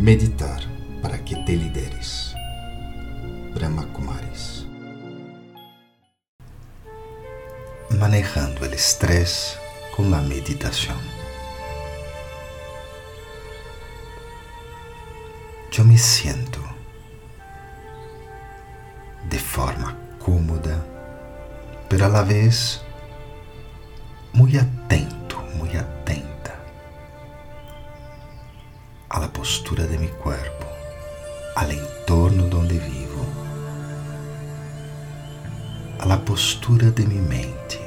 Meditar para que te lideres. Brahma Kumaris. Manejando o estresse com a meditação. Eu me sinto de forma cômoda, pero a la vez muy atento, postura de mi cuerpo, al entorno donde vivo, a la postura de mi mente,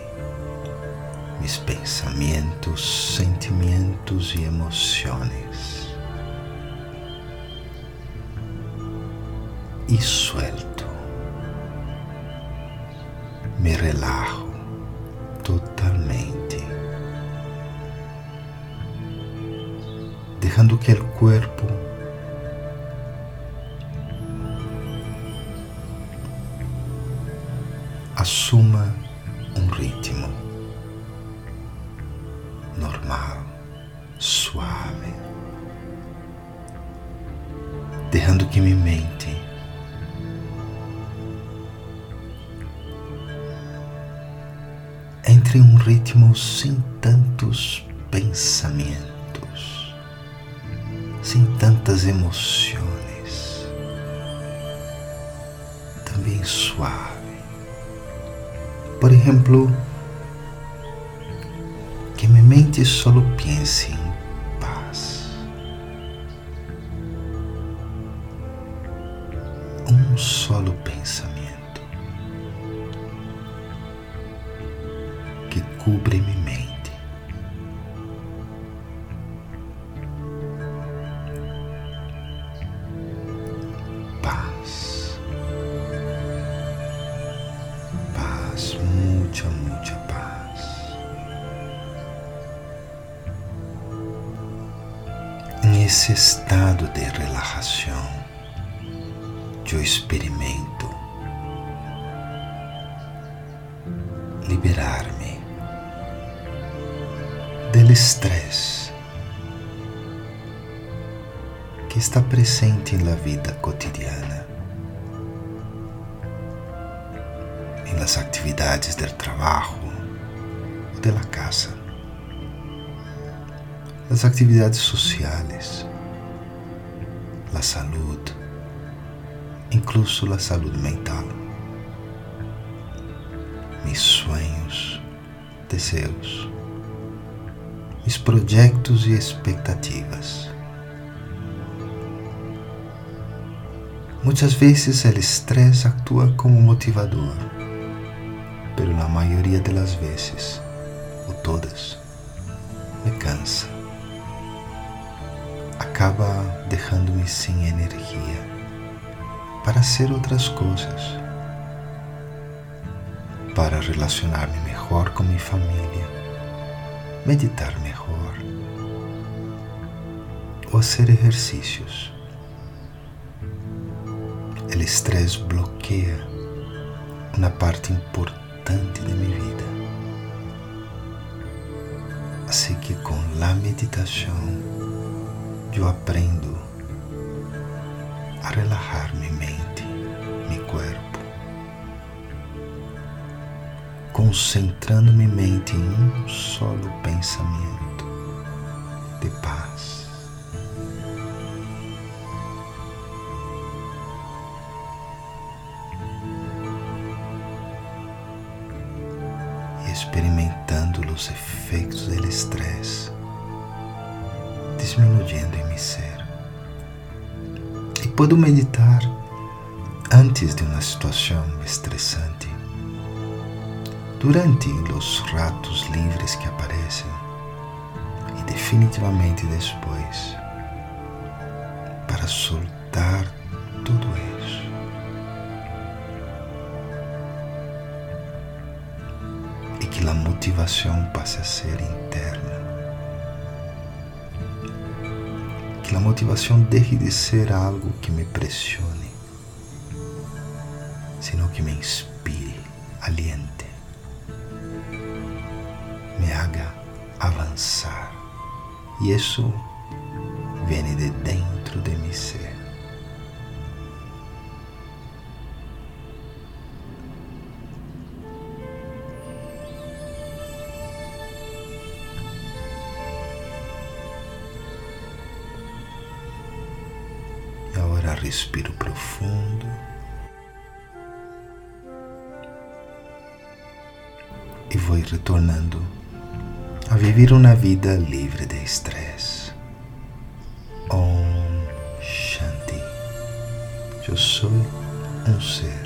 mis pensamientos, sentimientos y emociones. Y suelto. Me relajo totalmente, dejando que el cuerpo assuma um ritmo normal, suave, deixando que minha mente entre um ritmo sem tantos pensamentos, sem tantas emoções, também suave. Por exemplo, que minha mente só pense em paz. Um solo pensamento que cubre minha muita, muita paz. Nesse estado de relaxação, eu experimento liberar-me do estresse que está presente na vida cotidiana, las atividades do trabalho ou de la casa, las atividades sociais, la saúde, incluso la saúde mental, mis sonhos, desejos, mis projetos e expectativas. Muitas vezes o estresse atua como motivador, pero na maioria das vezes, ou todas, me cansa. Acaba deixando-me sem energia para fazer outras coisas, para relacionar-me melhor com minha família, meditar melhor ou fazer exercícios. O estresse bloqueia uma parte importante de minha vida. Assim que com a meditação eu aprendo a relajar minha mente, meu corpo, concentrando minha mente em um solo pensamento de paz. Experimentando os efeitos do estresse, disminuyendo em meu ser. E puedo meditar antes de uma situação estressante, durante os ratos livres que aparecem e definitivamente depois, para soltar tudo isso. E que a motivação passe a ser interna. que a motivação deixe de ser algo que me pressione, sino que me inspire, aliente, me haga avançar. E isso viene de dentro de mi ser. Agora respiro profundo. E vou retornando a viver uma vida livre de estresse. Om Shanti. Eu sou um ser.